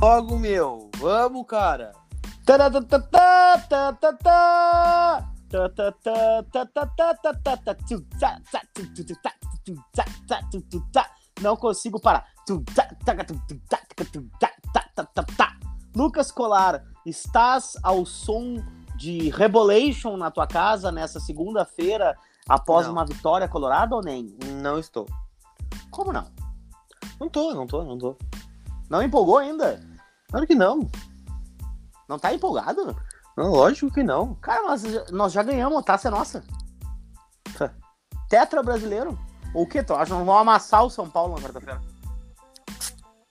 Logo, meu. Vamos, cara. Não consigo parar. Lucas Colar, estás ao som de Rebolation na tua casa nessa segunda-feira após Não. uma vitória colorada ou nem? Não estou. Como não? Não tô, não tô, não tô. Não empolgou ainda? Claro que não. Não tá empolgado? Não, lógico que não. Cara, nós, já- nós já ganhamos, a taça é nossa. Tá. Tetra brasileiro. Ou o que? Tu acha nós vamos amassar o São Paulo na quarta-feira?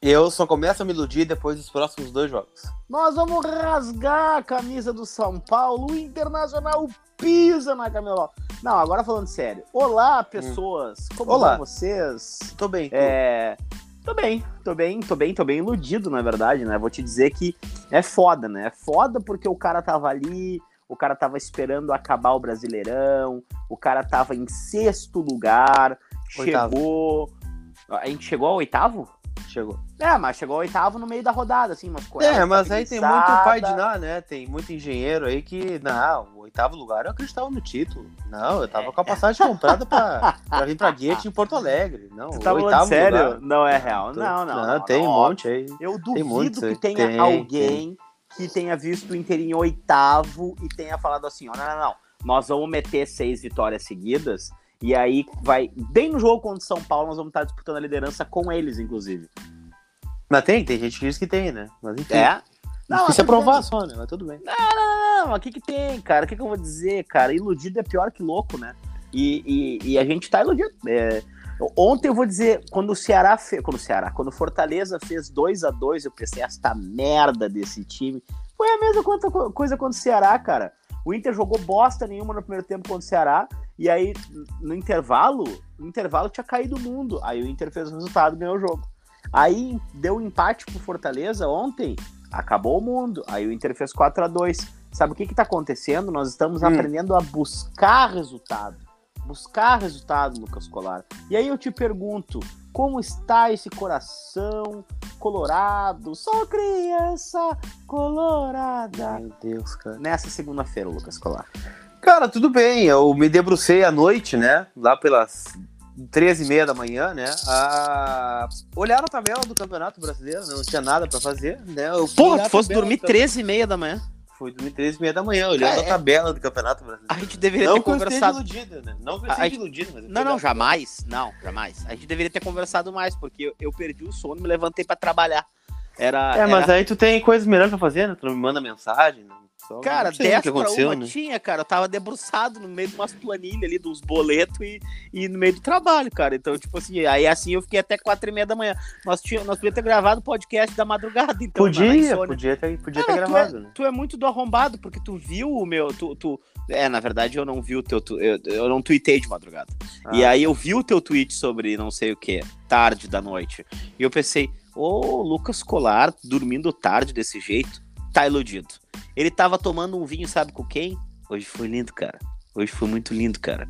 Eu só começo a me iludir depois dos próximos dois jogos. Nós vamos rasgar a camisa do São Paulo. O Internacional pisa na camisa. Não, agora falando sério. Olá, pessoas. Como Olá. vão vocês? Tô bem. tô. É. Tô bem, tô bem, tô bem, tô bem iludido, na verdade, né? Vou te dizer que é foda, né? É foda porque o cara tava ali, o cara tava esperando acabar o Brasileirão, o cara tava em sexto lugar, Oitavo. chegou. A gente chegou ao oitavo? Chegou. É, mas chegou ao oitavo no meio da rodada, assim, mas É, mas aí tem muito pai de nada, né? Tem muito engenheiro aí que, não, o oitavo lugar eu acreditava no título. Não, eu tava com a passagem comprada pra, pra vir pra Guete em Porto Alegre. Não, o tá falando oitavo sério? lugar. Não é real. Tô- Não, não. não, tem não, um monte aí. Eu duvido que tenha Tem, alguém que tenha visto o Inter em oitavo e tenha falado assim: ó, não, não, não, nós vamos meter seis vitórias seguidas. E aí vai, bem no jogo contra o São Paulo, nós vamos estar disputando a liderança com eles, inclusive. Mas tem, tem gente que diz que tem, né? Mas enfim. É? Não, tudo aprovar bem. só, né? Mas tudo bem. Não, mas o que que tem, cara? O que que eu vou dizer, cara? Iludido é pior que louco, né? E, e, e a gente tá iludido. É, Ontem eu vou dizer, quando o Ceará fez. Quando o Ceará, quando o Fortaleza fez 2 a 2 eu pensei, esta merda desse time. Foi a mesma coisa contra o Ceará, cara. O Inter jogou bosta nenhuma no primeiro tempo contra o Ceará. E aí, no intervalo, no intervalo tinha caído o mundo. Aí o Inter fez o resultado ganhou o jogo. Aí deu um empate pro Fortaleza ontem, acabou o mundo. Aí o Inter fez 4 a 2 Sabe o que que tá acontecendo? Nós estamos Hum. aprendendo a buscar resultado. Buscar resultado, Lucas Colar. E aí eu te pergunto, como está esse coração colorado? Só criança colorada. Meu Deus, cara. Nessa segunda-feira, Lucas Colar. Cara, tudo bem. Eu me debrucei à noite, né? Lá pelas 13 e meia da manhã, né? A olhar a tabela do Campeonato Brasileiro, né? não tinha nada pra fazer, né? Eu Porra, tu fosse dormir do- 13 e meia da manhã. Fui dormir 13 e meia da manhã, olhando Ah, a é. tabela do Campeonato Brasileiro. A gente deveria Não ter conversado. iludido, né? Não que eu a- iludido, mas Não, não, jamais. Não, jamais. A gente deveria ter conversado mais, porque eu, eu perdi o sono e me levantei pra trabalhar. Era. É, mas era- aí tu tem coisas melhores pra fazer, né? Tu não me manda mensagem. Né? Só Cara, não sei 10 o que pra uma né? tinha, cara. Eu tava debruçado no meio de umas planilhas ali, dos boletos e, e no meio do trabalho, cara. Então, tipo assim, aí assim eu fiquei até 4 e meia da manhã. Nós, tinha, nós podíamos ter gravado o podcast da madrugada, então. na Podia, podia ter, podia Ah, ter tu gravado, né? Tu é muito do arrombado, porque tu viu o meu. Tu, tu- É, na verdade, eu não vi o teu. tu- Eu, eu não tuitei de madrugada. E Ah. aí eu vi o teu tweet sobre não sei o que, tarde da noite. E eu pensei, ô Lucas Colar, dormindo tarde desse jeito, tá iludido. Ele tava tomando um vinho, sabe com quem? Hoje foi lindo, cara. Hoje foi muito lindo, cara.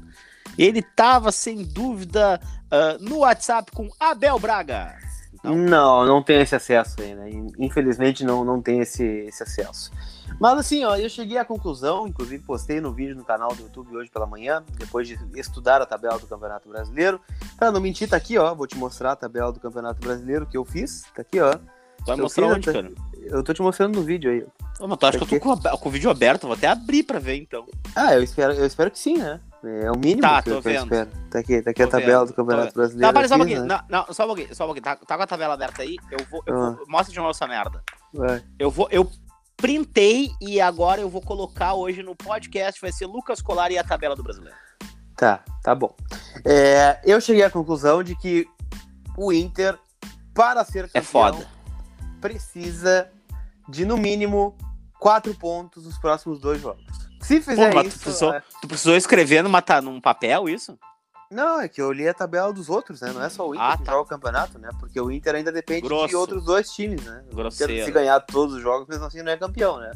Ele tava, sem dúvida, ah, no WhatsApp com Abel Braga. Não. Não, não tem esse acesso aí, né? Infelizmente não, não tem esse, esse acesso. Mas assim, ó, eu cheguei à conclusão, inclusive postei no vídeo no canal do YouTube hoje pela manhã, depois de estudar a tabela do Campeonato Brasileiro. Pra não mentir, tá aqui, ó. Vou te mostrar a tabela do Campeonato Brasileiro que eu fiz. Tá aqui, ó. Vai mostrar fiz onde, cara? Eu tô te mostrando no vídeo aí. Ô, mas tu acha que eu tô com, a- com o vídeo aberto? Vou até abrir pra ver, então. Ah, eu espero, eu espero que sim, né? É o mínimo Tá, que, tô eu- vendo. espero. Tá aqui, tá aqui a Tô tabela vendo, do Campeonato Brasileiro. Tá, só um pouquinho. né? Não, não, só um pouquinho, só um pouquinho. Tá, tá com a tabela aberta aí? Eu vou. Eu Ah. vou mostra de novo essa merda. Vai. Eu vou. Eu printei e agora eu vou colocar hoje no podcast. Vai ser Lucas Colar e a tabela do brasileiro. Tá, tá bom. É, eu cheguei à conclusão de que o Inter, para ser campeão, É precisa de, no mínimo, quatro pontos nos próximos dois jogos. Se Pô, fizer tu isso... precisou, é- tu precisou escrever numa, ta- num papel isso? Não, é que eu li a tabela dos outros, né? Não é só o Inter Ah, que tá. joga o campeonato, né? Porque o Inter ainda depende de Grosso. outros dois times, né? Grosseiro. se ganhar todos os jogos, mesmo assim não é campeão, né?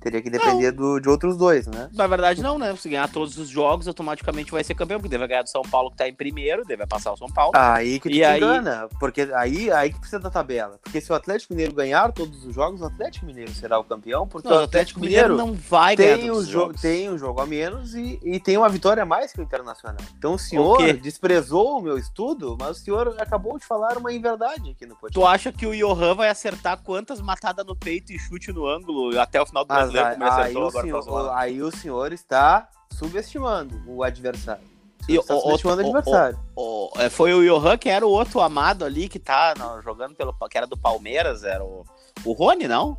Teria que depender do, de outros dois, né? Na verdade, não, né? Se ganhar todos os jogos, automaticamente vai ser campeão, porque deve ganhar do São Paulo, que tá em primeiro, deve passar o São Paulo. Aí que tu E aí- engana, porque aí, aí que precisa da tabela. Porque se o Atlético Mineiro ganhar todos os jogos, o Atlético Mineiro será o campeão, porque Não, o Atlético Mineiro não vai ganhar tem, todos um os jo jogos. tem um jogo a menos e, e tem uma vitória a mais que o Internacional. Então o senhor quê? desprezou o meu estudo, mas o senhor acabou de falar uma inverdade aqui no Tu podcast. acha que o Johan vai acertar quantas matadas no peito e chute no ângulo até o final do Mas aí, o agora senhor, aí o senhor está subestimando o adversário. O E está o- subestimando o o- adversário. O- é, foi o Johan que era o outro amado ali que tá não, jogando pelo. que era do Palmeiras, era o. O Rony, não?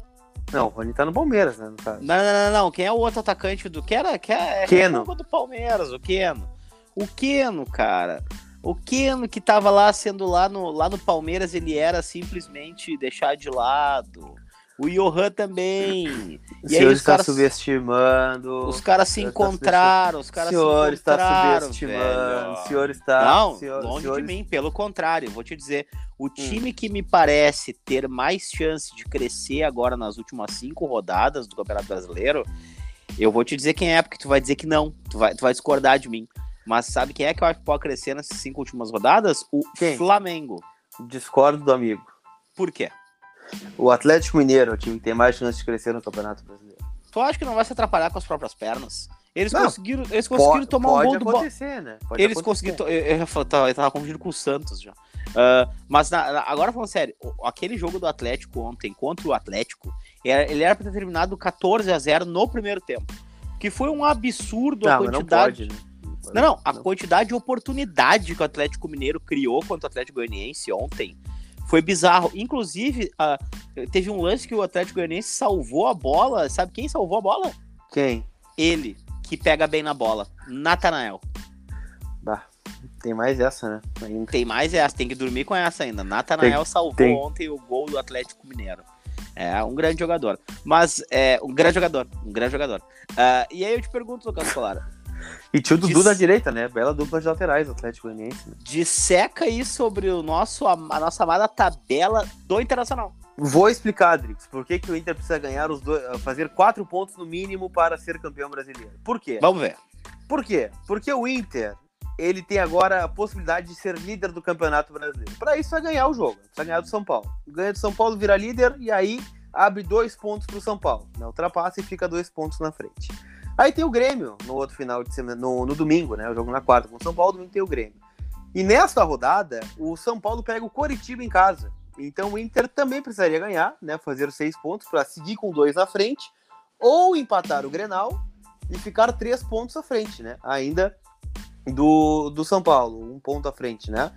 Não, o Rony tá no Palmeiras, né, no caso. Não, não, não, não. Quem é o outro atacante do. Que era. Que é, Keno. do Palmeiras, o Keno. O Keno, cara. O Keno que tava lá sendo lá no, lá no Palmeiras, ele era simplesmente deixado de lado. O Johan também. O senhor os está caras- subestimando. Os caras se encontraram, os o caras se senhor está encontraram, subestimando. O senhor está. Não, o senhor, longe o senhor de mim, pelo contrário, vou te dizer, Hum. o time que me parece ter mais chance de crescer agora nas últimas cinco rodadas do Campeonato Brasileiro, eu vou te dizer quem é, porque tu vai dizer que não, tu vai, tu vai discordar de mim. Mas sabe quem é que eu acho que pode crescer nessas cinco últimas rodadas? O Quem? Flamengo. Discordo do amigo. Por quê? O Atlético Mineiro é o time que tem mais chance de crescer no Campeonato Brasileiro. Tu acha que não vai se atrapalhar com as próprias pernas? Eles Não. conseguiram, eles conseguiram Pode- tomar um pode gol do né? Pode Eles acontecer. conseguiram. Eu, eu, falar, tava- eu tava confundindo com o Santos já. Ah, mas na- na- agora falando sério, aquele jogo do Atlético ontem contra o Atlético, era- ele era pra ter terminado 14 a 0 no primeiro tempo. Que foi um absurdo a Não, não quantidade. pode, né? Não, não, a quantidade de oportunidade que o Atlético Mineiro criou contra o Atlético Goianiense ontem foi bizarro. Inclusive, ah, teve um lance que o Atlético Goianiense salvou a bola. Sabe quem salvou a bola? Quem? Ele, que pega bem na bola. Natanael. Bah, tem mais essa, né? Ainda. Tem mais essa, tem que dormir com essa ainda. Natanael salvou tem. ontem o gol do Atlético Mineiro. É um grande jogador. Mas, é um grande jogador. Um grande jogador. Ah, e aí eu te pergunto, Lucas Colara, E tinha o Dudu na direita, né? Bela dupla de laterais, Atlético Goianiense. Né? disseca aí sobre o nosso, a nossa amada tabela do Internacional. Vou explicar, Drix, por que, que o Inter precisa ganhar os dois, fazer quatro pontos no mínimo para ser campeão brasileiro. Por quê? Vamos ver. Por quê? Porque o Inter, ele tem agora a possibilidade de ser líder do Campeonato Brasileiro. Para isso é ganhar o jogo, precisa ganhar do São Paulo. Ganha do São Paulo, vira líder e aí abre dois pontos para o São Paulo. Né? Ultrapassa e fica dois pontos na frente. Aí tem o Grêmio no outro final de semana, no, no domingo, né? O jogo na quarta com o São Paulo, domingo tem o Grêmio. E nesta rodada, o São Paulo pega o Coritiba em casa. Então o Inter também precisaria ganhar, né? Fazer seis pontos para seguir com dois na frente, ou empatar o Grenal e ficar três pontos à frente, né? Ainda do, do São Paulo, um ponto à frente, né?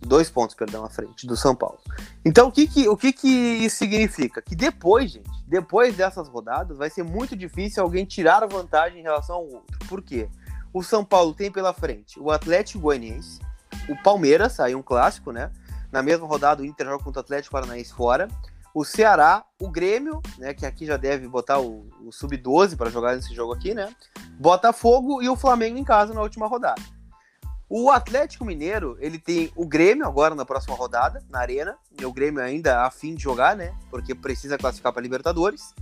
Dois pontos, perdão, à frente do São Paulo. Então, o que que, o que que isso significa? Que depois, gente, depois dessas rodadas, vai ser muito difícil alguém tirar vantagem em relação ao outro. Por quê? O São Paulo tem pela frente o Atlético Goianiense, o Palmeiras, aí um clássico, né? Na mesma rodada, o Inter joga contra o Atlético Paranaense fora. O Ceará, o Grêmio, né? Que aqui já deve botar o, o Sub-12 para jogar nesse jogo aqui, né? Botafogo e o Flamengo em casa na última rodada. O Atlético Mineiro, ele tem o Grêmio agora na próxima rodada, na Arena. E o Grêmio ainda a fim de jogar, né? Porque precisa classificar para Libertadores.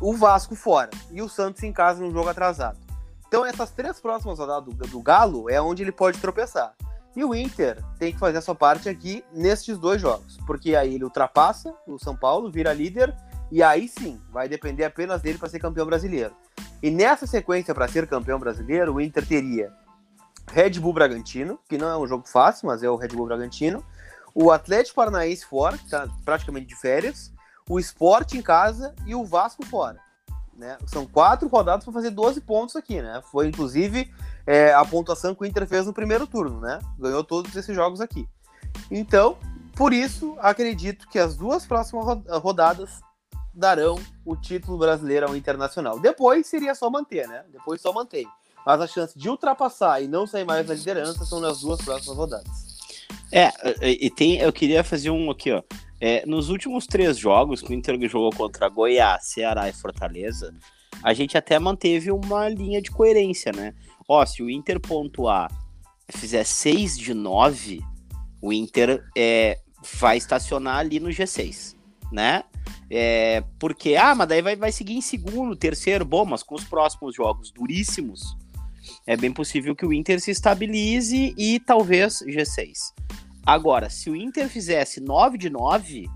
O Vasco fora. E o Santos em casa num jogo atrasado. Então, essas três próximas rodadas do, do Galo é onde ele pode tropeçar. E o Inter tem que fazer a sua parte aqui nestes dois jogos. Porque aí ele ultrapassa o São Paulo, vira líder. E aí sim, vai depender apenas dele para ser campeão brasileiro. E nessa sequência para ser campeão brasileiro, o Inter teria Red Bull Bragantino, que não é um jogo fácil, mas é o Red Bull Bragantino. O Atlético Paranaense fora, que está praticamente de férias. O Sport em casa e o Vasco fora. Né? São quatro rodadas para fazer 12 pontos aqui, né? Foi inclusive é, a pontuação que o Inter fez no primeiro turno, né? Ganhou todos esses jogos aqui. Então, por isso, acredito que as duas próximas ro- rodadas darão o título brasileiro ao Internacional. Depois seria só manter, né? Depois só mantém. Mas a chance de ultrapassar e não sair mais da liderança são nas duas próximas rodadas. É, e tem, eu queria fazer um aqui, ó. É, nos últimos três jogos que o Inter jogou contra Goiás, Ceará e Fortaleza, a gente até manteve uma linha de coerência, né? Ó, se o Inter pontuar fizer 6 de 9, o Inter é, vai estacionar ali no G6, né? É, porque, ah, mas daí vai, vai seguir em segundo, terceiro, bom, mas com os próximos jogos duríssimos, é bem possível que o Inter se estabilize e talvez G6. Agora, se o Inter fizesse 9 de 9,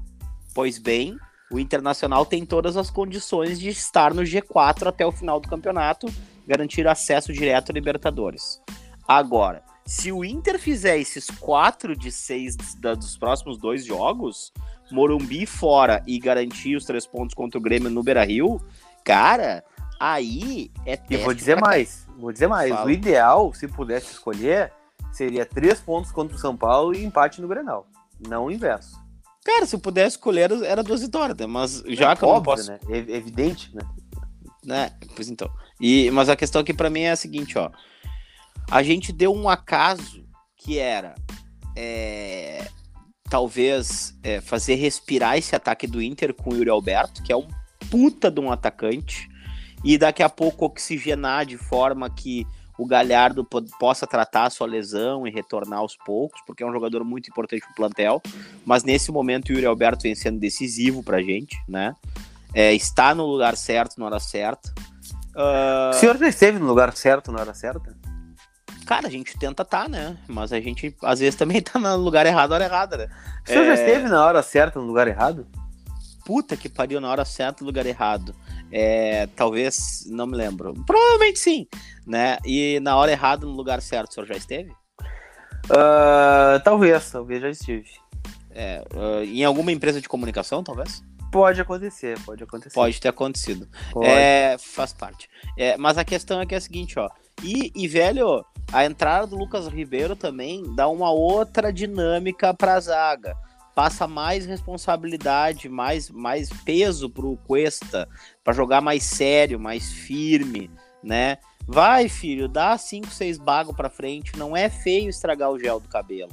pois bem, o Internacional tem todas as condições de estar no G4 até o final do campeonato, garantir acesso direto à Libertadores. Agora, se o Inter fizer esses 4 de 6 dos próximos dois jogos, Morumbi fora e garantir os três pontos contra o Grêmio no Beira Rio, cara, aí é E vou dizer mais, vou dizer mais. Fala. O ideal, se pudesse escolher, seria três pontos contra o São Paulo e empate no Grenal. Não o inverso. Cara, se eu pudesse escolher, era duas vitórias, né? mas já é, que eu óbvio, não posso... né? É evidente, né? né? Pois então. E, mas a questão aqui para mim é a seguinte, ó. A gente deu um acaso que era é, talvez é, fazer respirar esse ataque do Inter com o Yuri Alberto, que é um puta de um atacante, e daqui a pouco oxigenar de forma que o Galhardo possa tratar a sua lesão e retornar aos poucos, porque é um jogador muito importante pro plantel, mas nesse momento o Yuri Alberto vem sendo decisivo pra gente, né? É, está no lugar certo na hora certa. Uh... O senhor já esteve no lugar certo na hora certa? Cara, a gente tenta tá, né? Mas a gente às vezes também tá no lugar errado na hora errada, né? O senhor é... já esteve na hora certa no lugar errado? Puta que pariu, na hora certa no lugar errado. É, talvez, não me lembro. Provavelmente sim, né? E na hora errada no lugar certo, o senhor já esteve? Uh, talvez, talvez já estive. É, uh, em alguma empresa de comunicação, talvez? Pode acontecer, pode acontecer. Pode ter acontecido. Pode. É, faz parte. É, mas a questão é que é a seguinte, ó. E, e, velho, a entrada do Lucas Ribeiro também dá uma outra dinâmica pra zaga. Passa mais responsabilidade, mais, mais peso pro Cuesta, para jogar mais sério, mais firme, né? Vai, filho, dá 5, 6 bagos pra frente. Não é feio estragar o gel do cabelo.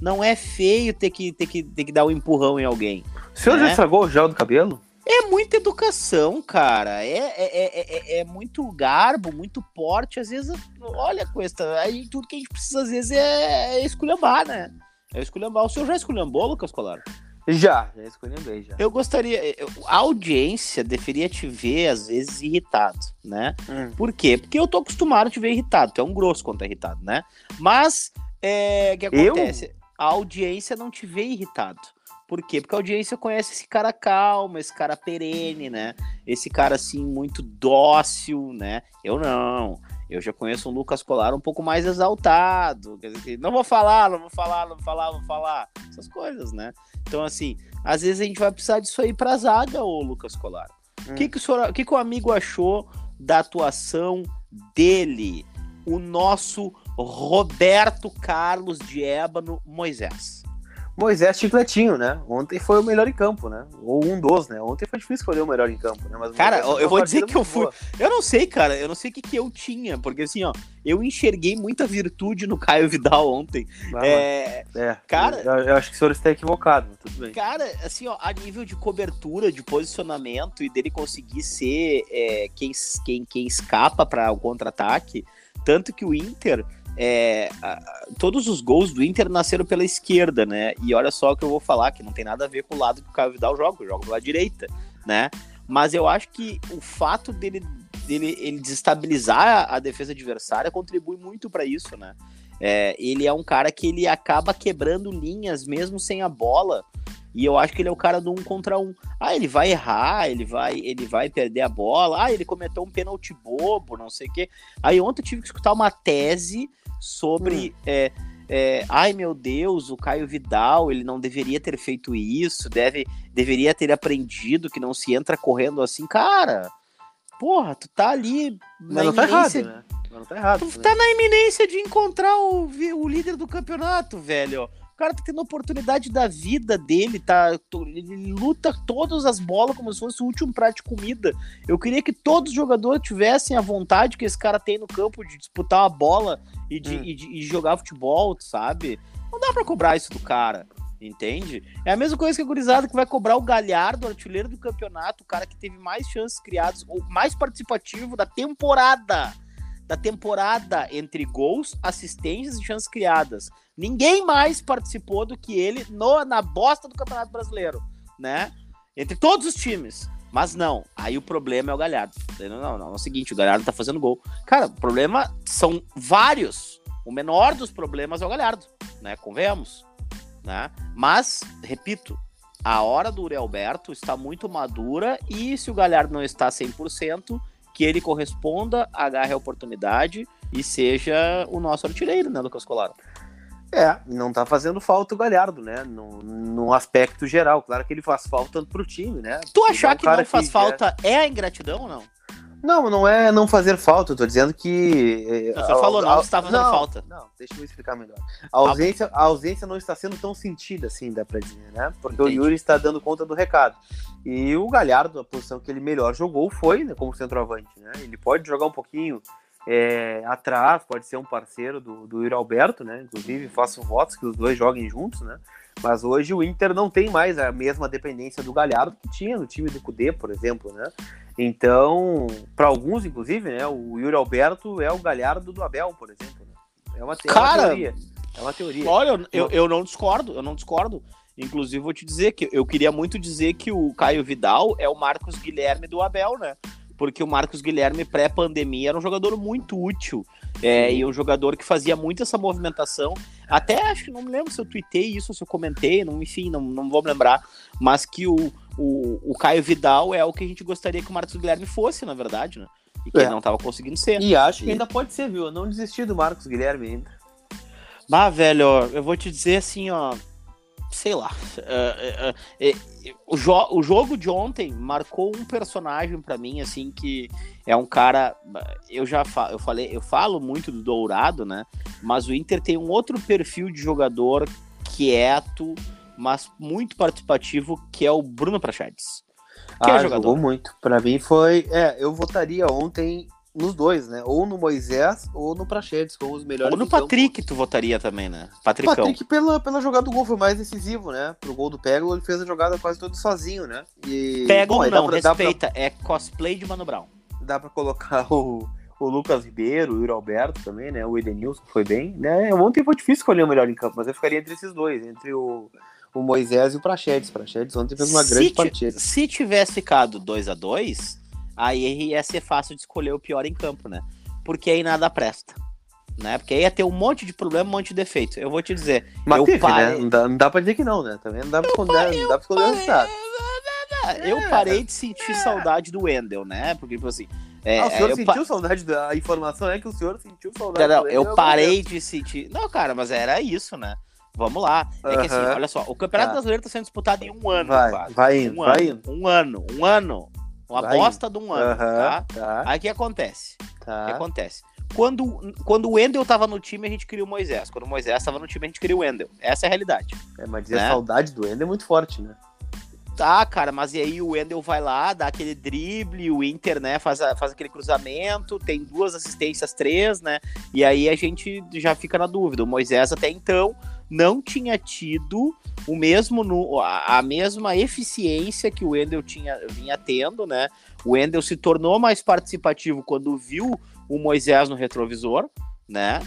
Não é feio ter que, ter que, ter que dar um empurrão em alguém. O senhor né? já estragou o gel do cabelo? É muita educação, cara. É, é, é, é, muito garbo, muito porte. Às vezes, olha, Cuesta, aí tudo que a gente precisa, às vezes, é, é esculhambar, né? É esculhambar. O senhor já esculhambou, Lucas Colar? Já, já esculhambei, já. Eu gostaria... A audiência deveria te ver, às vezes, irritado, né? Hum. Por quê? Porque eu tô acostumado a te ver irritado. Tu é um grosso quando é irritado, né? Mas, é, o que acontece? Eu? A audiência não te vê irritado. Por quê? Porque a audiência conhece esse cara calmo, esse cara perene, né? Esse cara assim muito dócil, né? Eu não. Eu já conheço um Lucas Colar um pouco mais exaltado. Não vou falar, não vou falar, não vou falar, não vou falar. Essas coisas, né? Então, assim, às vezes a gente vai precisar disso aí pra zaga, ô Lucas Colar. O hum. que, que, o senhor, que, que o amigo achou da atuação dele? O nosso Roberto Carlos de Ébano Moisés. Moisés Chicletinho, né? Ontem foi o melhor em campo, né? Ou um dos, né? Ontem foi difícil escolher o melhor em campo, né? Mas cara, eu vou dizer que eu fui. Boa. Eu não sei, cara. Eu não sei o que, que eu tinha, porque assim, ó, eu enxerguei muita virtude no Caio Vidal ontem. Ah, é, é, cara. Eu, eu, acho que o senhor está equivocado, tudo bem. Cara, assim, ó, a nível de cobertura, de posicionamento e dele conseguir ser é, quem, quem, quem escapa para o contra-ataque, tanto que o Inter é, todos os gols do Inter nasceram pela esquerda, né? E olha só o que eu vou falar, que não tem nada a ver com o lado que o Caio Vidal joga, eu jogo pela direita, né? Mas eu acho que o fato dele, dele ele desestabilizar a defesa adversária contribui muito para isso, né? É, ele é um cara que ele acaba quebrando linhas mesmo sem a bola. E eu acho que ele é o cara do um contra um. Ah, ele vai errar, ele vai, ele vai perder a bola. Ah, ele cometeu um pênalti bobo, não sei o quê. Aí ontem eu tive que escutar uma tese sobre. Hum. É, é, ai meu Deus, o Caio Vidal, ele não deveria ter feito isso, deve, deveria ter aprendido que não se entra correndo assim. Cara, porra, tu tá ali. Mas não tá errado, né? Não tá errado. Tu né? tá na iminência de encontrar o, o líder do campeonato, velho cara tá tendo a oportunidade da vida dele, tá? Ele luta todas as bolas como se fosse o último prato de comida. Eu queria que todos os jogadores tivessem a vontade que esse cara tem no campo de disputar a bola e de, hum. e de e jogar futebol, sabe? Não dá para cobrar isso do cara. Entende? É a mesma coisa que a gurizada que vai cobrar o Galhardo, artilheiro do campeonato, o cara que teve mais chances criadas, ou mais participativo da temporada da temporada entre gols, assistências e chances criadas. Ninguém mais participou do que ele no, na bosta do Campeonato Brasileiro, né? Entre todos os times. Mas não, aí o problema é o Galhardo. Não, não, não, é o seguinte, o Galhardo tá fazendo gol. Cara, o problema são vários. O menor dos problemas é o Galhardo, né? Convenhamos. Né? Mas, repito, a hora do Uri Alberto está muito madura e se o Galhardo não está 100%, que ele corresponda, agarre a oportunidade e seja o nosso artilheiro, né, Lucas Colaro? É, não tá fazendo falta o Galhardo, né? No, no aspecto geral. Claro que ele faz falta pro time, né? Tu achar é que não faz que falta é... é a ingratidão ou não? Não, não é não fazer falta, eu tô dizendo que. Você falou não, está fazendo não, falta. Não, deixa eu explicar melhor. A ausência, a ausência não está sendo tão sentida assim, dá pra dizer, né? Porque Entendi. o Yuri está dando conta do recado. E o Galhardo, a posição que ele melhor jogou foi né, como centroavante, né? Ele pode jogar um pouquinho é, atrás, pode ser um parceiro do, do Yuri Alberto, né? Inclusive, faço votos que os dois joguem juntos, né? Mas hoje o Inter não tem mais a mesma dependência do Galhardo que tinha no time do Cudê, por exemplo, né? Então, para alguns, inclusive, né? O Yuri Alberto é o Galhardo do Abel, por exemplo. Né? É, uma, é Cara, uma teoria. É uma teoria. Olha, eu, eu não discordo, eu não discordo. Inclusive, vou te dizer que eu queria muito dizer que o Caio Vidal é o Marcos Guilherme do Abel, né? porque o Marcos Guilherme, pré-pandemia, era um jogador muito útil. É, e um jogador que fazia muito essa movimentação. Até acho que não me lembro se eu tuitei isso, se eu comentei, não, enfim, não, não vou me lembrar. Mas que o, o, o Caio Vidal é o que a gente gostaria que o Marcos Guilherme fosse, na verdade, né? E que é. ele não estava conseguindo ser. E acho que ainda pode ser, viu? Eu não desisti do Marcos Guilherme ainda. Bah, velho, eu vou te dizer assim, ó sei lá. Uh, uh, uh, o, jo o jogo de ontem marcou um personagem para mim, assim, que é um cara. Eu já fa eu falei, eu falo muito do Dourado, né? Mas o Inter tem um outro perfil de jogador quieto, mas muito participativo, que é o Bruno Prachedes. Que é ah, é jogador. jogou muito. Para mim foi. É, eu votaria ontem nos dois, né? Ou no Moisés ou no Prachedes, como os melhores. Ou no Patrick tu votaria também, né? Patricão. Patrick pela, pela jogada do gol foi mais decisivo, né? Pro gol do Pego, ele fez a jogada quase todo sozinho, né? E, Pego não, pra, respeita, pra... é cosplay de Mano Brown. Dá pra colocar o, o Lucas Ribeiro, o Yuri Alberto também, né? O Edenilson foi bem, né? Ontem foi difícil escolher o melhor em campo, mas eu ficaria entre esses dois, entre o o Moisés e o Prachedes. Prachedes ontem fez uma se grande partida. Se tivesse ficado 2 a 2 aí ia ser fácil de escolher o pior em campo, né? Porque aí nada presta. Né? Porque aí ia ter um monte de problema, um monte de defeito. Eu vou te dizer. Mas eu teve, né? parei... né? Não dá, não dá pra dizer que não, né? Também não dá pra esconder, parei, não dá pra esconder o resultado. Eu é, parei de sentir é. saudade do Wendel, né? Porque, tipo assim. É, ah, o senhor sentiu pa... saudade da informação é que o senhor sentiu saudade não, não, eu parei de sentir. Não, cara, mas era isso, né? Vamos lá. É que assim, olha só, o Campeonato tá. Brasileiro tá sendo disputado em um ano. Vai, quase. vai indo, um vai ano, indo. Um ano, um ano. Uma Vai. bosta de um ano, uhum, tá? tá? Aí o que acontece? Tá. O que acontece? Quando, quando o Wendel tava no time, a gente queria o Moisés. Quando o Moisés tava no time, a gente queria o Wendel. Essa é a realidade. É, mas dizer né? a saudade do Wendel é muito forte, né? Tá, cara, mas e aí o Wendel vai lá, dá aquele drible, o Inter, né, faz, a, faz aquele cruzamento, tem duas assistências, três, né? E aí a gente já fica na dúvida. O Moisés até então não tinha tido o mesmo a, a mesma eficiência que o Wendel tinha vinha tendo, né? O Wendel se tornou mais participativo quando viu o Moisés no retrovisor, né?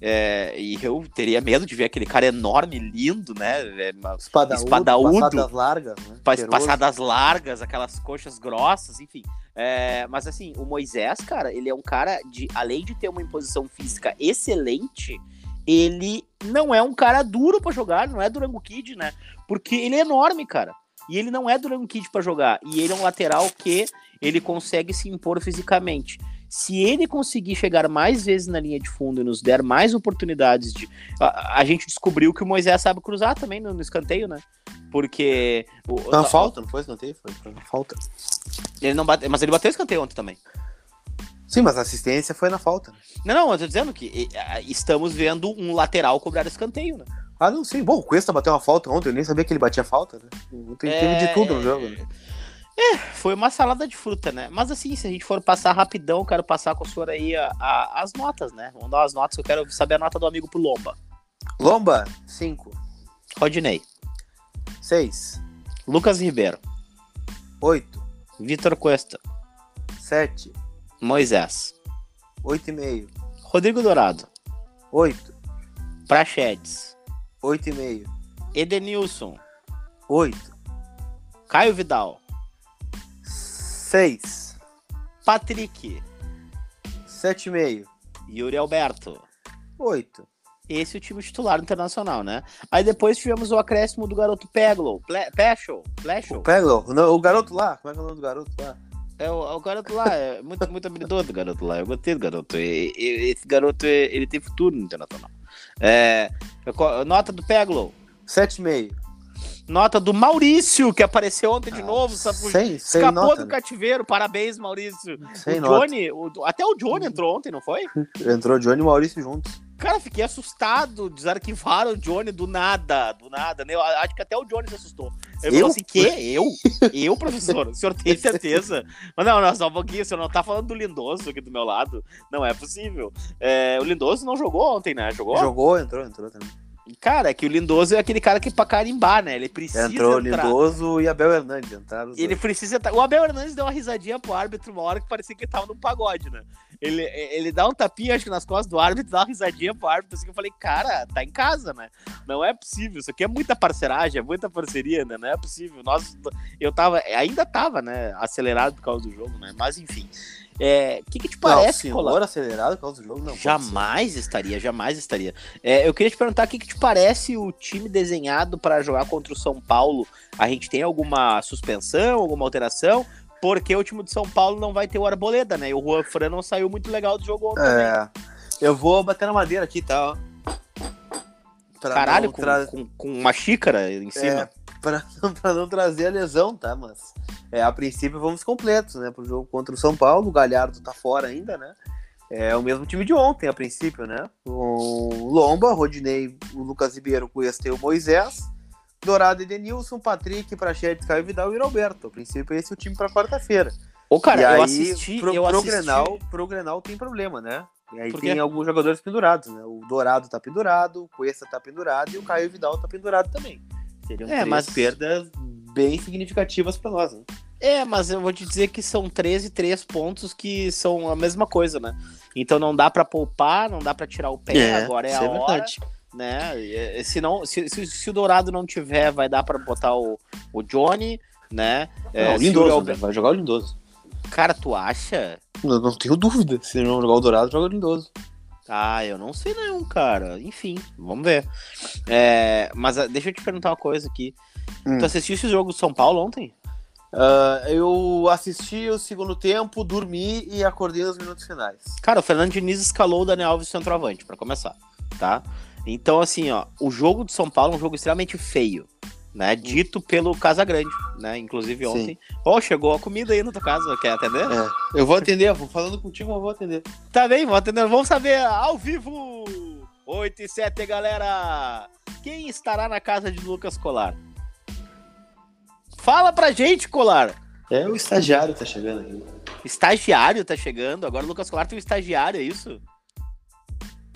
É, e eu teria medo de ver aquele cara enorme, lindo, né? É, espadaúdo, espadaúdo passadas largas, né? Passadas largas, aquelas coxas grossas, enfim. É, mas assim, o Moisés, cara, ele é um cara de, além de ter uma imposição física excelente, ele não é um cara duro para jogar, não é Durango Kid, né? Porque ele é enorme, cara. E ele não é Durango Kid para jogar. E ele é um lateral que ele consegue se impor fisicamente. Se ele conseguir chegar mais vezes na linha de fundo e nos der mais oportunidades de. A, a gente descobriu que o Moisés sabe cruzar também no, no escanteio, né? Porque. O, foi uma falta, não foi escanteio? Foi, foi falta. Ele não bate, mas ele bateu escanteio ontem também. Sim, mas a assistência foi na falta. Né? Não, não, eu tô dizendo que estamos vendo um lateral cobrar escanteio, né? Ah, não, sim. Bom, o Cuesta bateu uma falta ontem, eu nem sabia que ele batia falta, né? Ontem é... teve de tudo no jogo, né? É, foi uma salada de fruta, né? Mas assim, se a gente for passar rapidão, quero passar com o senhor aí a, a, as notas, né? Vamos dar as notas, eu quero saber a nota do amigo pro Lomba. Lomba, 5. Rodinei. 6. Lucas Ribeiro. 8. Vitor Cuesta. 7. Moisés. Oito e meio. Rodrigo Dourado. Oito. Prachedes. Oito e meio. Edenilson. Oito. Caio Vidal. 6. Patrick. 7,5. Yuri Alberto. 8. Esse é o time titular internacional, né? Aí depois tivemos o acréscimo do garoto Peglo. Peschel. Plechel. Peglo. O garoto lá. Como é que é o nome do garoto lá? É, o, o, garoto lá é muito, muito habilidoso, o garoto lá. Eu gostei do garoto. E, e, esse garoto, ele tem futuro no internacional. É, nota do Peglo. 7,5. Nota do Maurício, que apareceu ontem de ah, novo, sabe? Sem, escapou nota, do né? cativeiro. Parabéns, Maurício. Sem o Johnny, o, até o Johnny entrou ontem, não foi? Entrou o Johnny e o Maurício juntos. Cara, fiquei assustado. Desarquivaram o Johnny do nada, do nada, né? Eu acho que até o Johnny se assustou. Eu, eu? assim, que? Eu? Eu, professor? O senhor tem certeza? Mas não, não, só um pouquinho, o senhor não tá falando do Lindoso aqui do meu lado. Não é possível. É, o Lindoso não jogou ontem, né? Jogou? Jogou, entrou, entrou também. Cara, é que o Lindoso é aquele cara que pra carimbar, né? Ele precisa. Entrou o Lindoso e Abel Hernandes entraram. Ele dois. precisa. O Abel Hernandes deu uma risadinha pro árbitro uma hora que parecia que ele tava num pagode, né? Ele, ele dá um tapinha, acho que nas costas do árbitro, dá uma risadinha pro árbitro, assim que eu falei, cara, tá em casa, né? Não é possível. Isso aqui é muita parceragem, é muita parceria, né? Não é possível. Nós, eu tava, ainda tava, né? Acelerado por causa do jogo, né? Mas enfim. É, o que, que te parece, não, senhor acelerado por causa do jogo? Não, jamais estaria, jamais estaria. É, eu queria te perguntar o que, que te parece o time desenhado para jogar contra o São Paulo. A gente tem alguma suspensão, alguma alteração? Porque o time de São Paulo não vai ter o Arboleda, né? E o Juan Fran não saiu muito legal do jogo ontem. É. Eu vou bater na madeira aqui, tá? Ó. Caralho, com, tra... com, com, uma xícara em cima. É, pra, pra não trazer a lesão, tá? Mas é, a princípio vamos completos, né? Pro jogo contra o São Paulo. O Galhardo tá fora ainda, né? É o mesmo time de ontem, a princípio, né? O Lomba, Rodinei, o Lucas Ribeiro, o e o Moisés. Dourado e Denilson, Patrick, Prachetes, Caio Vidal e Roberto. A princípio, esse é o time para quarta-feira. Ô, cara, e eu aí, assisti. Pro, eu pro, assisti... Grenal, pro Grenal tem problema, né? E aí tem alguns jogadores pendurados, né? O Dourado tá pendurado, o Cuesta tá pendurado e o Caio Vidal tá pendurado também. Seriam é, três mas... perdas bem significativas para nós, né? É, mas eu vou te dizer que são 13 três pontos que são a mesma coisa, né? Então não dá para poupar, não dá para tirar o pé, é, agora é a é hora. Verdade né? Se, não, se, se, se, o Dourado não tiver, vai dar para botar o, o Johnny, né? Não, é, o Lindoso, o... né? vai jogar o Lindoso. Cara, tu acha? Não, não tenho dúvida. Se não jogar o Dourado, joga o Lindoso. Ah, eu não sei não, cara. Enfim, vamos ver. É, mas ah, deixa eu te perguntar uma coisa aqui. Hum. Tu assistiu esse jogo do São Paulo ontem? Uh, eu assisti o segundo tempo, dormi e acordei nos minutos finais. Cara, o Fernando Diniz escalou o Daniel Alves centroavante, para começar, tá? Então, assim, ó, o jogo do São Paulo é um jogo extremamente feio, né? Dito pelo Casagrande, né? Inclusive ontem. Ó, oh, chegou a comida aí na tua casa, quer atender? É. Eu vou atender, vou falando contigo, eu vou atender. Tá bem, vou atender. Vamos saber ao vivo! 8 e 7, galera! Quem estará na casa de Lucas Colar? Fala pra gente, Colar! É o estagiário que tá chegando aqui. Estagiário tá chegando? Agora o Lucas Colar tem um estagiário, é isso?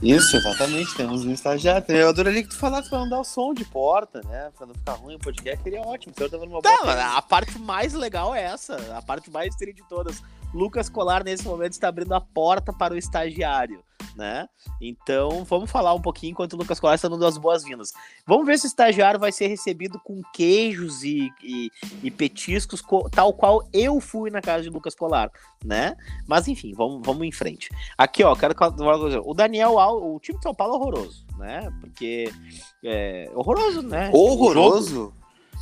Isso, exatamente. Temos um estagiário. Eu adoraria que tu falasse pra não dar o som de porta, né? Pra não ficar ruim o podcast. Seria ótimo. Então, tava numa tá, a parte mais legal é essa. A parte mais triste de todas. Lucas Colar, nesse momento, está abrindo a porta para o estagiário né? Então, vamos falar um pouquinho enquanto o Lucas Colar está dando as boas-vindas. Vamos ver se o estagiário vai ser recebido com queijos e, e, e petiscos, tal qual eu fui na casa de Lucas Colar, né? Mas enfim, vamos, vamos em frente. Aqui, ó, quero o Daniel, o time de São Paulo é horroroso, né? Porque é horroroso, né? Horroroso.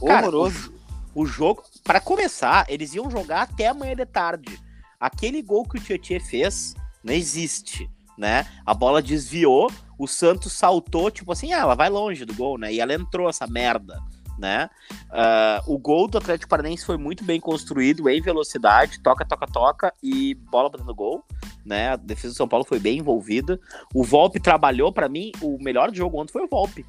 Horroroso. O, o jogo, para começar, eles iam jogar até amanhã de tarde. Aquele gol que o Tietchan fez não existe né? A bola desviou, o Santos saltou, tipo assim, ah, ela vai longe do gol, né? E ela entrou essa merda, né? Uh, o gol do Atlético Paranaense foi muito bem construído, em velocidade, toca, toca, toca e bola no gol, né? A defesa do São Paulo foi bem envolvida. O Volpe trabalhou para mim, o melhor jogo ontem foi o Volpe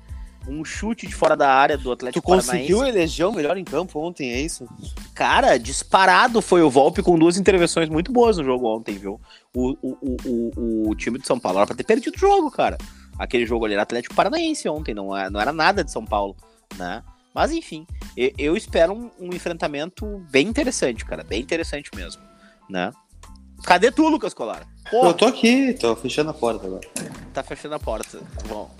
um chute de fora da área do Atlético Tu conseguiu Paranaense. eleger o melhor em campo ontem, é isso? Cara, disparado foi o Volpe com duas intervenções muito boas no jogo ontem, viu? O, o, o, o, time de São Paulo era pra ter perdido o jogo, cara. Aquele jogo ali era Atlético Paranaense ontem, não, é, não era nada de São Paulo, né? Mas enfim, eu, eu espero um, um, enfrentamento bem interessante, cara. Bem interessante mesmo, né? Cadê tu, Lucas Colar? Porra. Eu tô aqui, tô fechando a porta agora. Tá fechando a porta. Bom.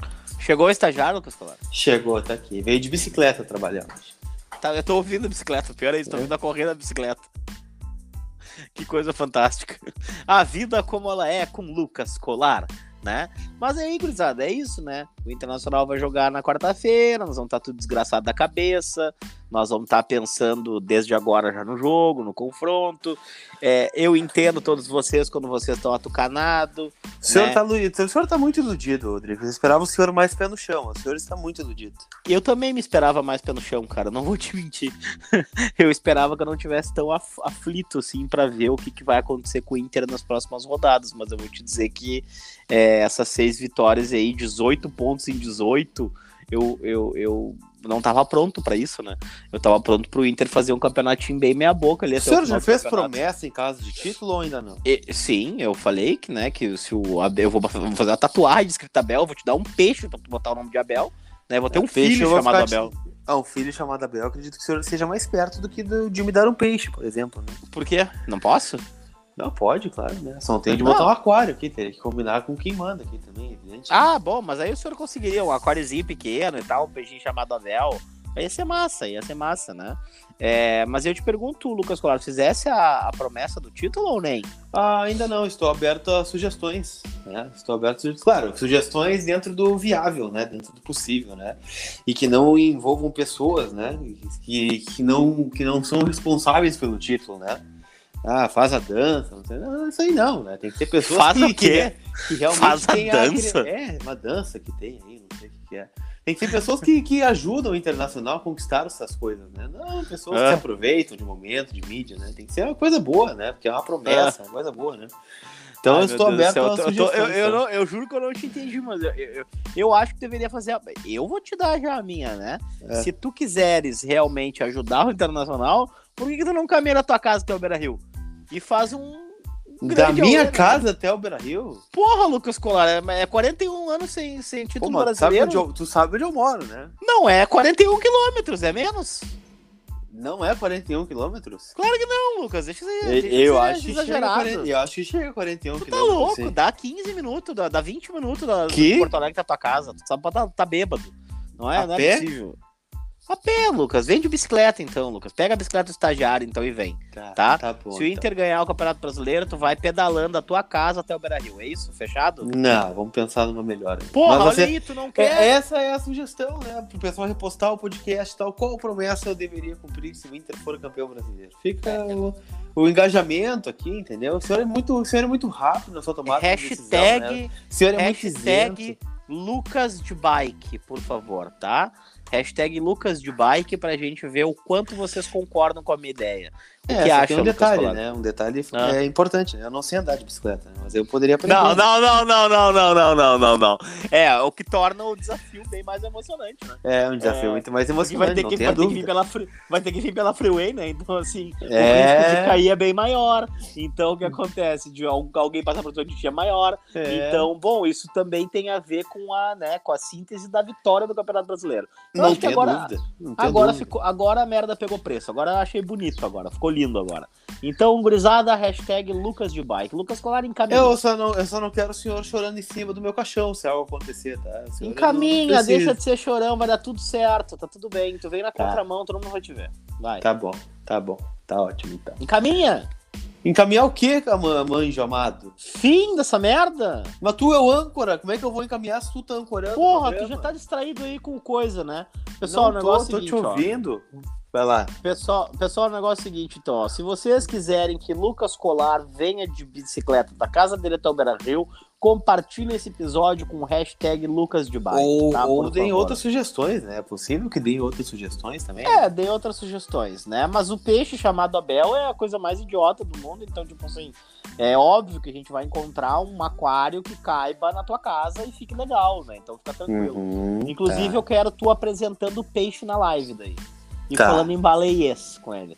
Chegou o estagiário, Lucas Colar? Chegou, tá aqui. Veio de bicicleta trabalhando. Tá, eu tô ouvindo a bicicleta. Pior é isso, tô ouvindo a corrida da bicicleta. Que coisa fantástica. A vida como ela é com Lucas Colar, né? Mas aí, gurizada, é isso, né? O Internacional vai jogar na quarta-feira, nós vamos estar tudo desgraçado da cabeça, nós vamos estar pensando desde agora já no jogo, no confronto. É, eu entendo todos vocês quando vocês estão atucanados. O senhor, né? tá, tá muito iludido, Rodrigo. Eu esperava o senhor mais pé no chão. O senhor está muito iludido. Eu também me esperava mais pé no chão, cara. Não vou te mentir. eu esperava que eu não tivesse tão af aflito assim para ver o que, que vai acontecer com o Inter nas próximas rodadas. Mas eu vou te dizer que é, essas seis vitórias aí, 18 pontos em 18, eu, eu, eu não tava pronto para isso, né? Eu tava pronto pro Inter fazer um campeonatinho bem meia boca ali. O senhor já fez promessa em caso de título ou ainda não? E, sim, eu falei que, né, que se o Abel, eu vou fazer uma tatuagem escrita Abel, vou te dar um peixe pra tu botar o nome de Abel, né? Vou ter É, um peixe, filho chamado Abel. Ah, um filho chamado Abel. Eu acredito que o senhor seja mais perto do que do- de me dar um peixe, por exemplo, né? Por quê? Não posso? Não, pode, claro, né? Só não tem de botar um aquário aqui, teria que combinar com quem manda aqui também, evidente. Ah, bom, mas aí o senhor conseguiria um aquáriozinho pequeno e tal, um peixinho chamado Abel. Aí ia ser massa, ia ser massa, né? É, mas eu te pergunto, Lucas Colar, fizesse a, a promessa do título ou nem? Ah, ainda não, estou aberto a sugestões, né? Estou aberto a sugestões. Claro, sugestões dentro do viável, né? Dentro do possível, né? E que não envolvam pessoas, né? Que, que, não, que não são responsáveis pelo título, né? Ah, faz a dança, não sei. Não, isso aí não, né? Tem que ter pessoas Faz que, o quê? Que, que realmente Faz a dança? aquele- É, uma dança que tem aí, não sei o que que é. Tem que ter pessoas que, que ajudam o internacional a conquistar essas coisas, né? Não pessoas que É. se aproveitam de momento, de mídia, né? Tem que ser uma coisa boa, né? Porque é uma promessa, uma coisa boa, né? Então Ai, eu estou aberto céu, a eu tô- eu, eu, eu não- eu juro que eu não te entendi, mas eu, eu, acho que deveria fazer. a- Eu vou te dar já a minha, né? É. Se tu quiseres realmente ajudar o Internacional, por que, que tu não caminha da tua casa até o Beira Rio? E faz um. Da minha auê, né? casa até o Beira Rio? Porra, Lucas Colar, é, é 41 anos sem, sem Pô, título sabe brasileiro. onde eu- tu sabe onde eu moro, né? Não, é 41 quilômetros, é menos. Não é 41 quilômetros? Claro que não, Lucas. Deixa eu Eu, deixa eu acho que chega a exagerado. 40, eu acho que chega a 41 Tu tá quilômetros. louco, sim. dá 15 minutos, dá, dá 20 minutos da, Que? de Porto Alegre da tua casa. Tu sabe tá, tá bêbado. Não é, A não pé? é possível. A pé, Lucas. Vem de bicicleta então, Lucas. Pega a bicicleta do estagiário então e vem. Tá, Tá? tá bom. Se o Inter ganhar o Campeonato Brasileiro, tu vai pedalando da tua casa até o Beira-Rio. É isso? Fechado? então. Não, vamos pensar numa melhor. Porra, Mas olha você- aí, tu não quer. É, essa é a sugestão, né? Pro pessoal repostar o podcast e tal. Qual promessa eu deveria cumprir se o Inter for campeão brasileiro? Fica o, o engajamento aqui, entendeu? O senhor é muito, o senhor é muito rápido na sua tomada de decisão, Hashtag, né? O senhor é muito hashtag isento. Lucas de Bike, por favor, tá? Hashtag Lucas de Bike pra gente ver o quanto vocês concordam com a minha ideia. O É, que acha, um detalhe, né? Um detalhe Ah. é importante, né? Eu não sei andar de bicicleta, né? mas eu poderia aprender. Não, não, não, não, não, não, não, não, não, não. É, o que torna o desafio bem mais emocionante, né? É um desafio É, muito mais emocionante, vai ter, que, vai, ter que vir pela, vai ter que vir pela freeway, né? Então, assim, o É. risco de cair é bem maior. Então, o que acontece? De al- alguém passar por de ti é maior. É. Então, bom, isso também tem a ver com a, né, com a síntese da vitória do Campeonato Brasileiro. Eu não acho que agora- dúvida. não Agora, dúvida. ficou, agora a merda pegou preço. Agora eu achei bonito agora. Ficou lindo agora. Então, gurizada, hashtag Lucas de Bike. Lucas Colar encaminha. Eu só, não, eu só não quero o senhor chorando em cima do meu caixão se algo acontecer, tá? Encaminha, deixa de ser chorão, vai dar tudo certo, tá tudo bem. Tu vem na Tá. contramão, todo mundo vai te ver. Vai. Tá bom, tá bom. Tá ótimo, então. Encaminha! Encaminhar o quê, manjo amado? Fim dessa merda! Mas tu é o âncora, como é que eu vou encaminhar se tu tá ancorando? Porra, tu já tá distraído aí com coisa, né? Pessoal, não o negócio tô, é o tô te seguinte, ó. Vai lá. Pessoal, pessoal, o negócio é o seguinte, então, ó, se vocês quiserem que Lucas Colar venha de bicicleta da casa dele até o Beira Rio, compartilhe esse episódio com o hashtag Lucas de Bike. ou tá, ou deem outras sugestões, né? É possível que deem outras sugestões também? É, dei outras sugestões, né? Mas o peixe chamado Abel é a coisa mais idiota do mundo, então, tipo assim, é óbvio que a gente vai encontrar um aquário que caiba na tua casa e fique legal, né? Então fica tranquilo. Uhum, Inclusive, tá. eu quero tu apresentando o peixe na live daí. E Tá. falando em baleiês com ele.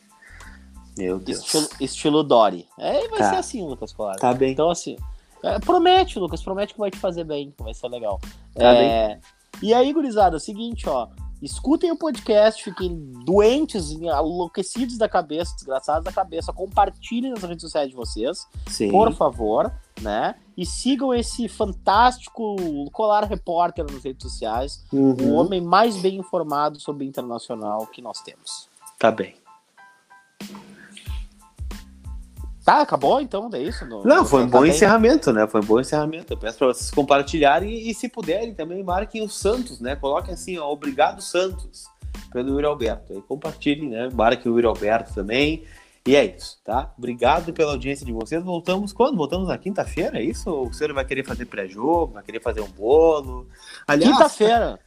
Meu Deus. Estilo, estilo Dory. É, vai Tá. ser assim, Lucas Colar. Tá bem. Então, assim, é, promete, Lucas, promete que vai te fazer bem, que vai ser legal. Tá É, e aí, gurizada, é o seguinte, ó. Escutem o podcast, fiquem doentes, enlouquecidos da cabeça, desgraçados da cabeça. Compartilhem nas redes sociais de vocês, Sim. por favor, né? E sigam esse fantástico Colar Repórter nas redes sociais, o Uhum. homem mais bem informado sobre o internacional que nós temos. Tá bem. Tá, acabou então, é isso? No, Não, foi um tá bom encerramento, né? Foi um bom encerramento. Eu peço para vocês compartilharem e, e, se puderem, também marquem o Santos, né? Coloquem assim, ó, obrigado Santos, pelo Yuri Alberto. Aí compartilhem, né? Marquem o Yuri Alberto também. E é isso, tá? Obrigado pela audiência de vocês. Voltamos quando? Voltamos na quinta-feira, é isso? Ou o senhor vai querer fazer pré-jogo, vai querer fazer um bolo? Aliás, quinta-feira.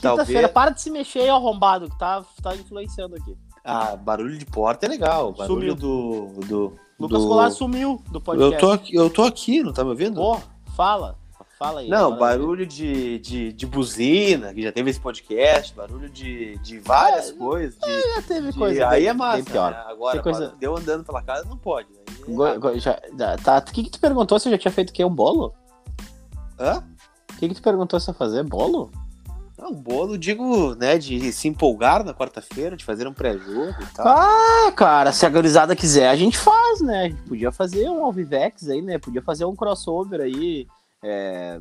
Quinta-feira, para de se mexer aí, arrombado, que tá, tá influenciando aqui. Ah, barulho de porta é legal. Barulho Sumiu. do. do Lucas do- Colar sumiu do podcast. Eu tô, aqui, eu tô aqui, não tá me ouvindo? Porra, fala. Fala aí. Não, barulho de, de, de buzina, que já teve esse podcast, barulho de, de várias É, coisas. de- Já teve de- coisa aí é massa. né? Agora, Tem coisa- deu andando pela casa, não pode. Aí é Go- errado. go- já, tá, o que, que tu perguntou se eu já tinha feito o quê? Um bolo? Hã? O que, que tu perguntou se eu ia fazer? Bolo? Não, bolo, digo, né, de se empolgar na quarta-feira, de fazer um pré-jogo e tal. Ah, cara, se a gurizada quiser, a gente faz, né? A gente podia fazer um Alvivex aí, né? Podia fazer um crossover aí. É,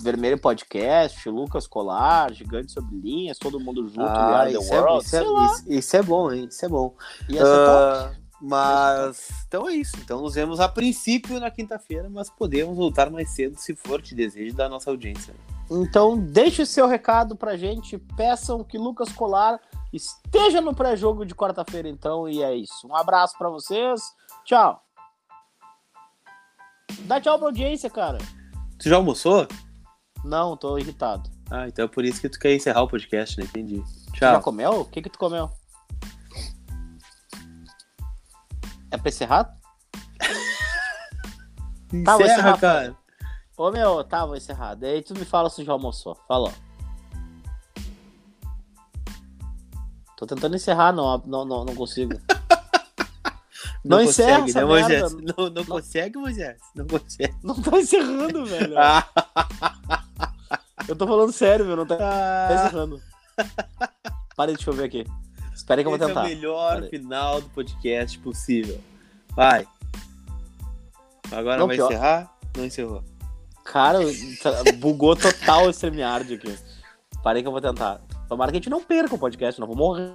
Vermelho Podcast, Lucas Colar, Gigante Sobre Linhas, todo mundo junto, Ah, We isso, é, isso, é, isso- é bom, hein? Isso é bom. Ia ser top. Ah, mas então é isso. Então nos vemos a princípio na quinta-feira, mas podemos voltar mais cedo se for de desejo da nossa audiência. Então, deixe seu recado pra gente. Peçam que Lucas Colar esteja no pré-jogo de quarta-feira, então. E é isso. Um abraço pra vocês. Tchau. Dá tchau pra audiência, cara. Tu já almoçou? Não, tô irritado. Ah, então é por isso que tu quer encerrar o podcast, né? Entendi. Tu já Tchau. comeu? O que que tu comeu? É pra encerrar? Tá, vou Encerra, encerrar, cara. Ô, meu, tá, vou encerrar. Daí tu me fala se já almoçou. Falou. Tô tentando encerrar, não, não, não, não consigo. Não encerra consegue, né, Moisés? merda. Não, não consegue, Moisés? Não consegue. Não tá encerrando, velho. Ah, Eu tô falando sério, meu. Não tá, tá encerrando. Para, deixa eu ver aqui. Espera aí que eu vou esse é o tentar. melhor Peraí. final do podcast possível. Vai. Agora Não, vai pior- encerrar? Não encerrou. Cara, tá- bugou total o StreamYard aqui. Parei que eu vou tentar. Tomara que a gente não perca o podcast, não vou morrer.